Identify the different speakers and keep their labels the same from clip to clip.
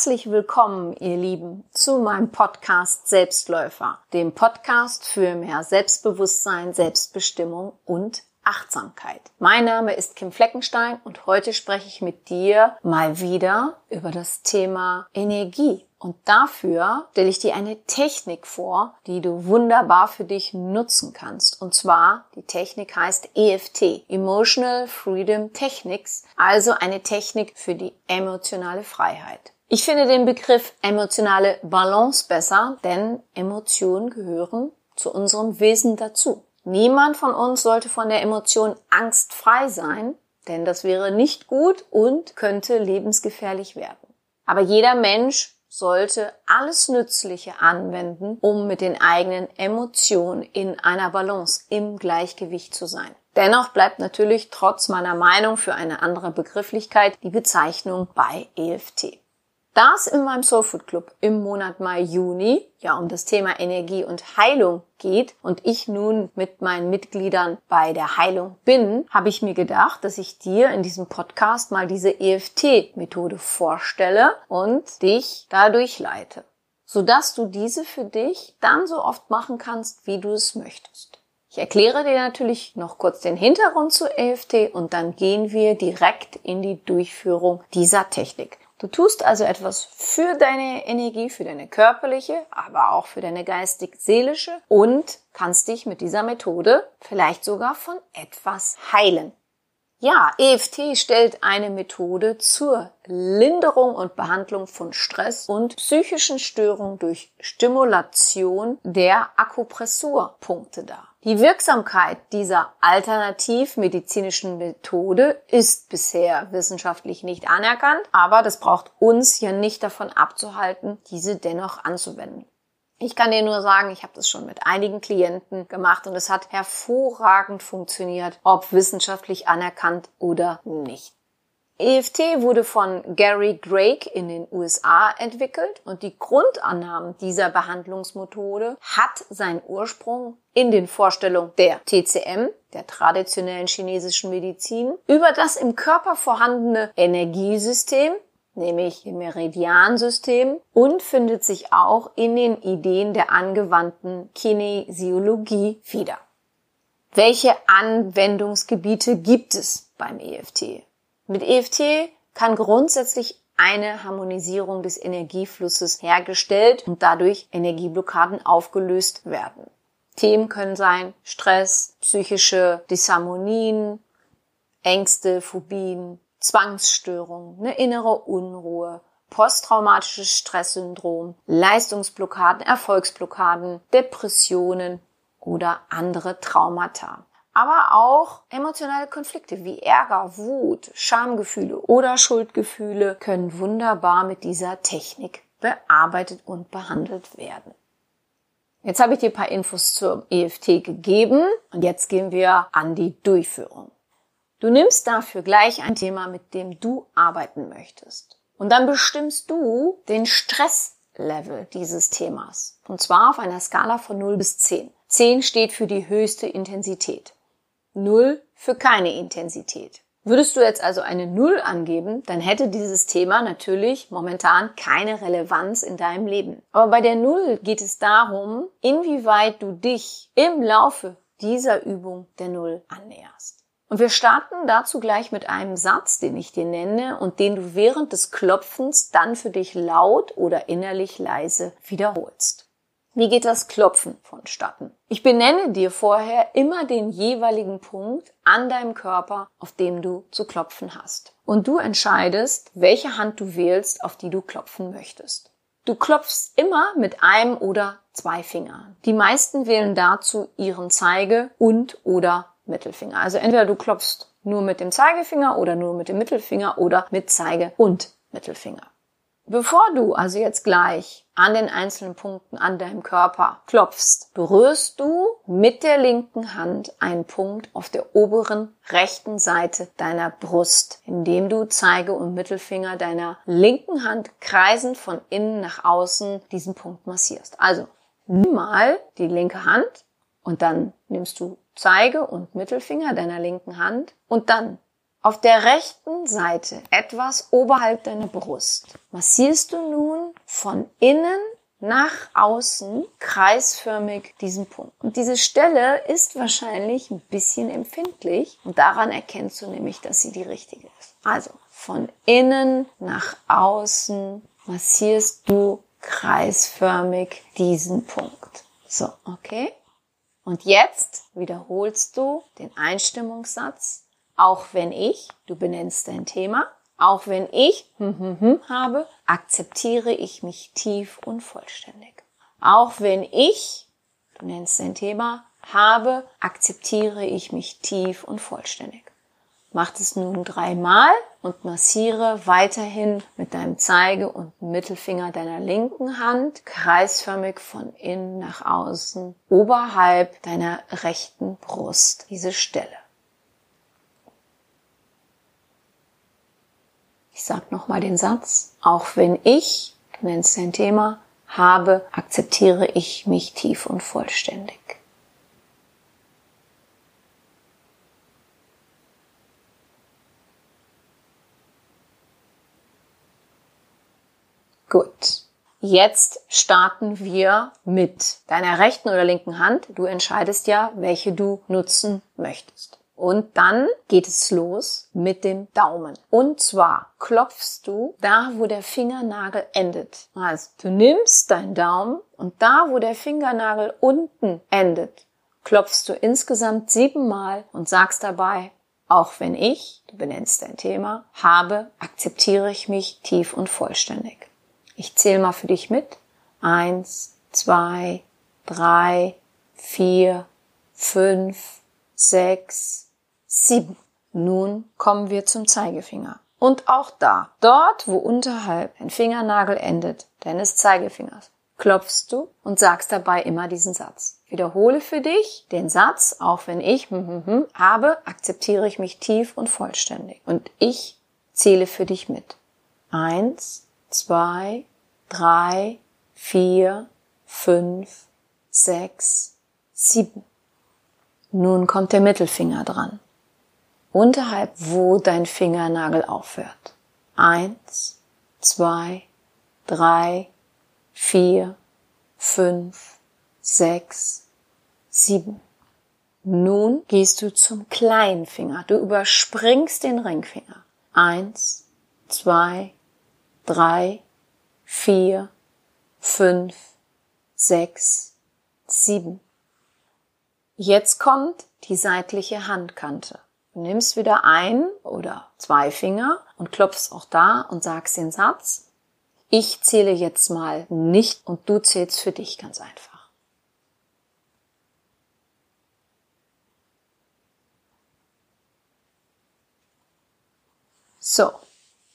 Speaker 1: Herzlich willkommen, ihr Lieben, zu meinem Podcast Selbstläufer, dem Podcast für mehr Selbstbewusstsein, Selbstbestimmung und Achtsamkeit. Mein Name ist Kim Fleckenstein und heute spreche ich mit dir mal wieder über das Thema Energie. Und dafür stelle ich dir eine Technik vor, die du wunderbar für dich nutzen kannst. Und zwar, die Technik heißt EFT, Emotional Freedom Techniques, also eine Technik für die emotionale Freiheit. Ich finde den Begriff emotionale Balance besser, denn Emotionen gehören zu unserem Wesen dazu. Niemand von uns sollte von der Emotion angstfrei sein, denn das wäre nicht gut und könnte lebensgefährlich werden. Aber jeder Mensch sollte alles Nützliche anwenden, um mit den eigenen Emotionen in einer Balance, im Gleichgewicht zu sein. Dennoch bleibt natürlich trotz meiner Meinung für eine andere Begrifflichkeit die Bezeichnung bei EFT. Da es in meinem Soulfood Club im Monat Mai, Juni ja um das Thema Energie und Heilung geht und ich nun mit meinen Mitgliedern bei der Heilung bin, habe ich mir gedacht, dass ich dir in diesem Podcast mal diese EFT-Methode vorstelle und dich dadurch leite, sodass du diese für dich dann so oft machen kannst, wie du es möchtest. Ich erkläre dir natürlich noch kurz den Hintergrund zu EFT und dann gehen wir direkt in die Durchführung dieser Technik. Du tust also etwas für deine Energie, für deine körperliche, aber auch für deine geistig-seelische und kannst dich mit dieser Methode vielleicht sogar von etwas heilen. Ja, EFT stellt eine Methode zur Linderung und Behandlung von Stress und psychischen Störungen durch Stimulation der Akupressurpunkte dar. Die Wirksamkeit dieser alternativmedizinischen Methode ist bisher wissenschaftlich nicht anerkannt, aber das braucht uns ja nicht davon abzuhalten, diese dennoch anzuwenden. Ich kann dir nur sagen, ich habe das schon mit einigen Klienten gemacht und es hat hervorragend funktioniert, ob wissenschaftlich anerkannt oder nicht. EFT wurde von Gary Drake in den USA entwickelt und die Grundannahmen dieser Behandlungsmethode hat seinen Ursprung in den Vorstellungen der TCM, der traditionellen chinesischen Medizin, über das im Körper vorhandene Energiesystem, nämlich im Meridiansystem und findet sich auch in den Ideen der angewandten Kinesiologie wieder. Welche Anwendungsgebiete gibt es beim EFT? Mit EFT kann grundsätzlich eine Harmonisierung des Energieflusses hergestellt und dadurch Energieblockaden aufgelöst werden. Themen können sein Stress, psychische Disharmonien, Ängste, Phobien, Zwangsstörungen, eine innere Unruhe, posttraumatisches Stresssyndrom, Leistungsblockaden, Erfolgsblockaden, Depressionen oder andere Traumata aber auch emotionale Konflikte wie Ärger, Wut, Schamgefühle oder Schuldgefühle können wunderbar mit dieser Technik bearbeitet und behandelt werden. Jetzt habe ich dir ein paar Infos zum EFT gegeben und jetzt gehen wir an die Durchführung. Du nimmst dafür gleich ein Thema, mit dem du arbeiten möchtest. Und dann bestimmst du den Stresslevel dieses Themas. Und zwar auf einer Skala von 0 bis 10. 10 steht für die höchste Intensität. Null für keine Intensität. Würdest du jetzt also eine Null angeben, dann hätte dieses Thema natürlich momentan keine Relevanz in deinem Leben. Aber bei der Null geht es darum, inwieweit du dich im Laufe dieser Übung der Null annäherst. Und wir starten dazu gleich mit einem Satz, den ich dir nenne und den du während des Klopfens dann für dich laut oder innerlich leise wiederholst. Wie geht das Klopfen vonstatten? Ich benenne dir vorher immer den jeweiligen Punkt an deinem Körper, auf dem du zu klopfen hast. Und du entscheidest, welche Hand du wählst, auf die du klopfen möchtest. Du klopfst immer mit einem oder zwei Fingern. Die meisten wählen dazu ihren Zeige und oder Mittelfinger. Also entweder du klopfst nur mit dem Zeigefinger oder nur mit dem Mittelfinger oder mit Zeige und Mittelfinger. Bevor du also jetzt gleich an den einzelnen Punkten an deinem Körper klopfst, berührst du mit der linken Hand einen Punkt auf der oberen rechten Seite deiner Brust, indem du Zeige und Mittelfinger deiner linken Hand kreisend von innen nach außen diesen Punkt massierst. Also nimm mal die linke Hand und dann nimmst du Zeige und Mittelfinger deiner linken Hand und dann Auf der rechten Seite, etwas oberhalb deiner Brust, massierst du nun von innen nach außen kreisförmig diesen Punkt. Und diese Stelle ist wahrscheinlich ein bisschen empfindlich und daran erkennst du nämlich, dass sie die richtige ist. Also von innen nach außen massierst du kreisförmig diesen Punkt. So, okay? Und jetzt wiederholst du den Einstimmungssatz, auch wenn ich, du benennst dein Thema, auch wenn ich hm, hm, hm, habe, akzeptiere ich mich tief und vollständig. Auch wenn ich, du nennst dein Thema, habe, akzeptiere ich mich tief und vollständig. Mach es nun dreimal und massiere weiterhin mit deinem Zeige- und Mittelfinger deiner linken Hand kreisförmig von innen nach außen oberhalb deiner rechten Brust diese Stelle. Ich sag nochmal den Satz. Auch wenn ich, du nennst dein Thema, habe, akzeptiere ich mich tief und vollständig. Gut. Jetzt starten wir mit deiner rechten oder linken Hand. Du entscheidest ja, welche du nutzen möchtest. Und dann geht es los mit dem Daumen. Und zwar klopfst du da, wo der Fingernagel endet. Also du nimmst deinen Daumen und da, wo der Fingernagel unten endet, klopfst du insgesamt siebenmal und sagst dabei, auch wenn ich, du benennst dein Thema, habe, akzeptiere ich mich tief und vollständig. Ich zähle mal für dich mit. Eins, zwei, drei, vier, fünf, sechs, sieben. Nun kommen wir zum Zeigefinger. Und auch da, dort, wo unterhalb ein Fingernagel endet, deines Zeigefingers, klopfst du und sagst dabei immer diesen Satz. Wiederhole für dich den Satz, auch wenn ich hm, hm, hm, habe, akzeptiere ich mich tief und vollständig. Und ich zähle für dich mit. Eins, zwei, drei, vier, fünf, sechs, sieben. Nun kommt der Mittelfinger dran. Unterhalb, wo dein Fingernagel aufhört. Eins, zwei, drei, vier, fünf, sechs, sieben. Nun gehst du zum kleinen Finger. Du überspringst den Ringfinger. Eins, zwei, drei, vier, fünf, sechs, sieben. Jetzt kommt die seitliche Handkante. Du nimmst wieder ein oder zwei Finger und klopfst auch da und sagst den Satz. Ich zähle jetzt mal nicht und du zählst für dich ganz einfach. So,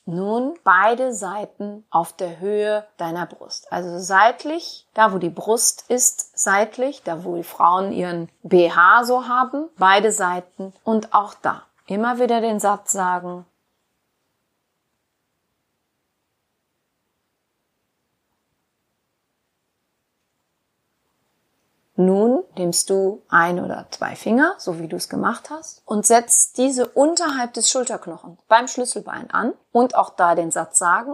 Speaker 1: nun beide Seiten auf der Höhe deiner Brust. Also seitlich, da wo die Brust ist, seitlich, da wo die Frauen ihren BH so haben, beide Seiten und auch da. Immer wieder den Satz sagen, Nun nimmst du ein oder zwei Finger, so wie du es gemacht hast, und setzt diese unterhalb des Schulterknochens beim Schlüsselbein an und auch da den Satz sagen.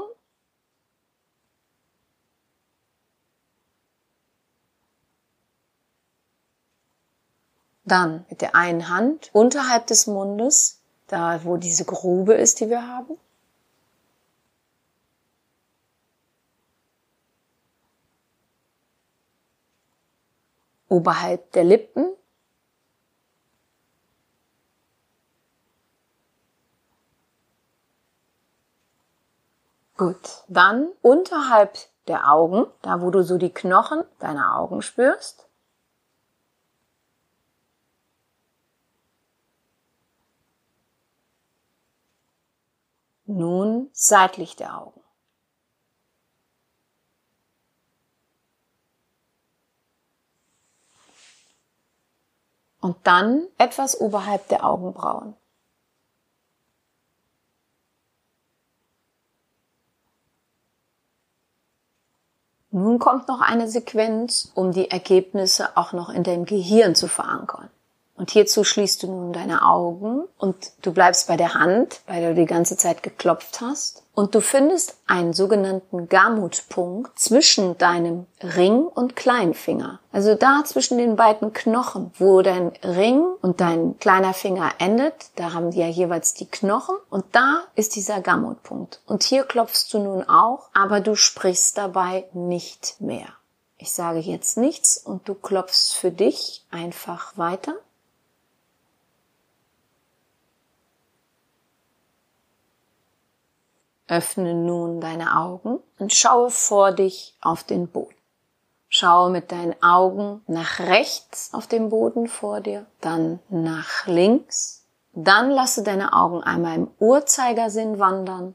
Speaker 1: Dann mit der einen Hand unterhalb des Mundes, da wo diese Grube ist, die wir haben, oberhalb der Lippen. Gut, dann unterhalb der Augen, da wo du so die Knochen deiner Augen spürst. Nun seitlich der Augen. Und dann etwas oberhalb der Augenbrauen. Nun kommt noch eine Sequenz, um die Ergebnisse auch noch in deinem Gehirn zu verankern. Und hierzu schließt du nun deine Augen und du bleibst bei der Hand, weil du die ganze Zeit geklopft hast. Und du findest einen sogenannten Gamutpunkt zwischen deinem Ring und Kleinfinger. Also da zwischen den beiden Knochen, wo dein Ring und dein kleiner Finger endet, da haben die ja jeweils die Knochen und da ist dieser Gamutpunkt. Und hier klopfst du nun auch, aber du sprichst dabei nicht mehr. Ich sage jetzt nichts und du klopfst für dich einfach weiter. Öffne nun deine Augen und schaue vor dich auf den Boden. Schaue mit deinen Augen nach rechts auf dem Boden vor dir, dann nach links. Dann lasse deine Augen einmal im Uhrzeigersinn wandern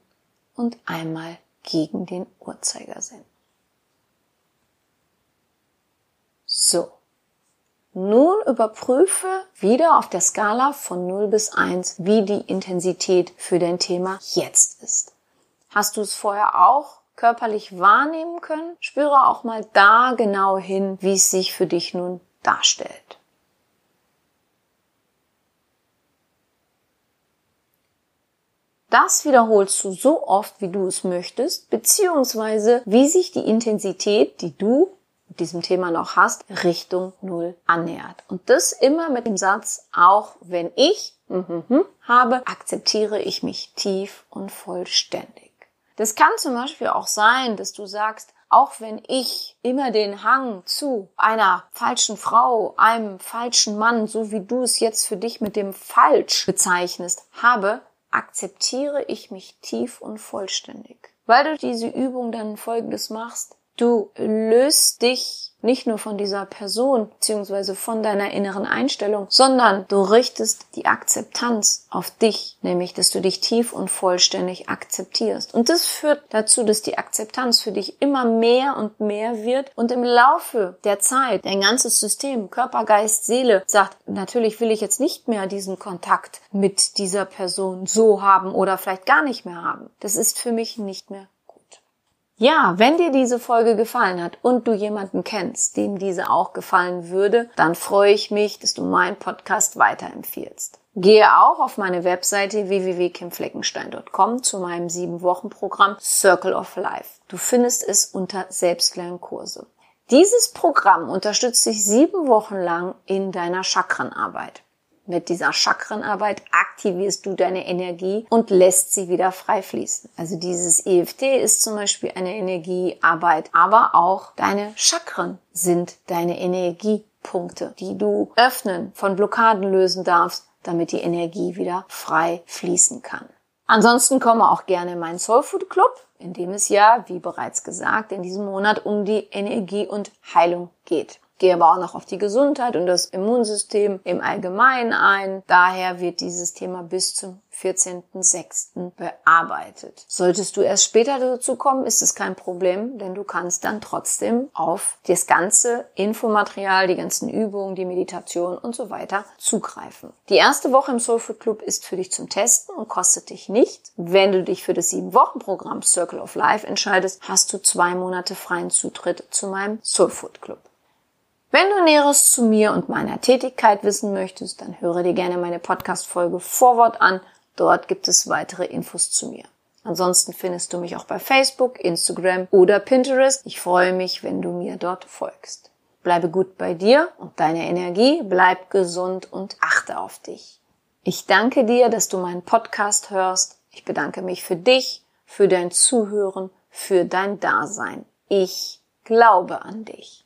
Speaker 1: und einmal gegen den Uhrzeigersinn. So. Nun überprüfe wieder auf der Skala von 0 bis 1, wie die Intensität für dein Thema jetzt ist. Hast du es vorher auch körperlich wahrnehmen können? Spüre auch mal da genau hin, wie es sich für dich nun darstellt. Das wiederholst du so oft, wie du es möchtest, beziehungsweise wie sich die Intensität, die du mit diesem Thema noch hast, Richtung Null annähert. Und das immer mit dem Satz, auch wenn ich mm, habe, akzeptiere ich mich tief und vollständig. Das kann zum Beispiel auch sein, dass du sagst, auch wenn ich immer den Hang zu einer falschen Frau, einem falschen Mann, so wie du es jetzt für dich mit dem Falsch bezeichnest, habe, akzeptiere ich mich tief und vollständig. Weil du diese Übung dann folgendes machst, du löst dich nicht nur von dieser Person bzw. von deiner inneren Einstellung, sondern du richtest die Akzeptanz auf dich, nämlich dass du dich tief und vollständig akzeptierst. Und das führt dazu, dass die Akzeptanz für dich immer mehr und mehr wird und im Laufe der Zeit dein ganzes System, Körper, Geist, Seele sagt, natürlich will ich jetzt nicht mehr diesen Kontakt mit dieser Person so haben oder vielleicht gar nicht mehr haben. Das ist für mich nicht mehr ja, wenn dir diese Folge gefallen hat und du jemanden kennst, dem diese auch gefallen würde, dann freue ich mich, dass du meinen Podcast weiterempfiehlst. Gehe auch auf meine Webseite www.kimfleckenstein.com zu meinem sieben Wochen Programm Circle of Life. Du findest es unter Selbstlernkurse. Dieses Programm unterstützt dich sieben Wochen lang in deiner Chakrenarbeit. Mit dieser Chakrenarbeit aktivierst du deine Energie und lässt sie wieder frei fließen. Also dieses EFT ist zum Beispiel eine Energiearbeit, aber auch deine Chakren sind deine Energiepunkte, die du öffnen, von Blockaden lösen darfst, damit die Energie wieder frei fließen kann. Ansonsten komme auch gerne in meinen Soulfood Club, in dem es ja, wie bereits gesagt, in diesem Monat um die Energie und Heilung geht gehe aber auch noch auf die Gesundheit und das Immunsystem im Allgemeinen ein. Daher wird dieses Thema bis zum 14.06. bearbeitet. Solltest du erst später dazu kommen, ist es kein Problem, denn du kannst dann trotzdem auf das ganze Infomaterial, die ganzen Übungen, die Meditation und so weiter zugreifen. Die erste Woche im Soulfood Club ist für dich zum Testen und kostet dich nicht. Wenn du dich für das sieben Wochen Programm Circle of Life entscheidest, hast du zwei Monate freien Zutritt zu meinem Soulfood Club. Wenn du Näheres zu mir und meiner Tätigkeit wissen möchtest, dann höre dir gerne meine Podcast-Folge Vorwort an. Dort gibt es weitere Infos zu mir. Ansonsten findest du mich auch bei Facebook, Instagram oder Pinterest. Ich freue mich, wenn du mir dort folgst. Bleibe gut bei dir und deiner Energie, bleib gesund und achte auf dich. Ich danke dir, dass du meinen Podcast hörst. Ich bedanke mich für dich, für dein Zuhören, für dein Dasein. Ich glaube an dich.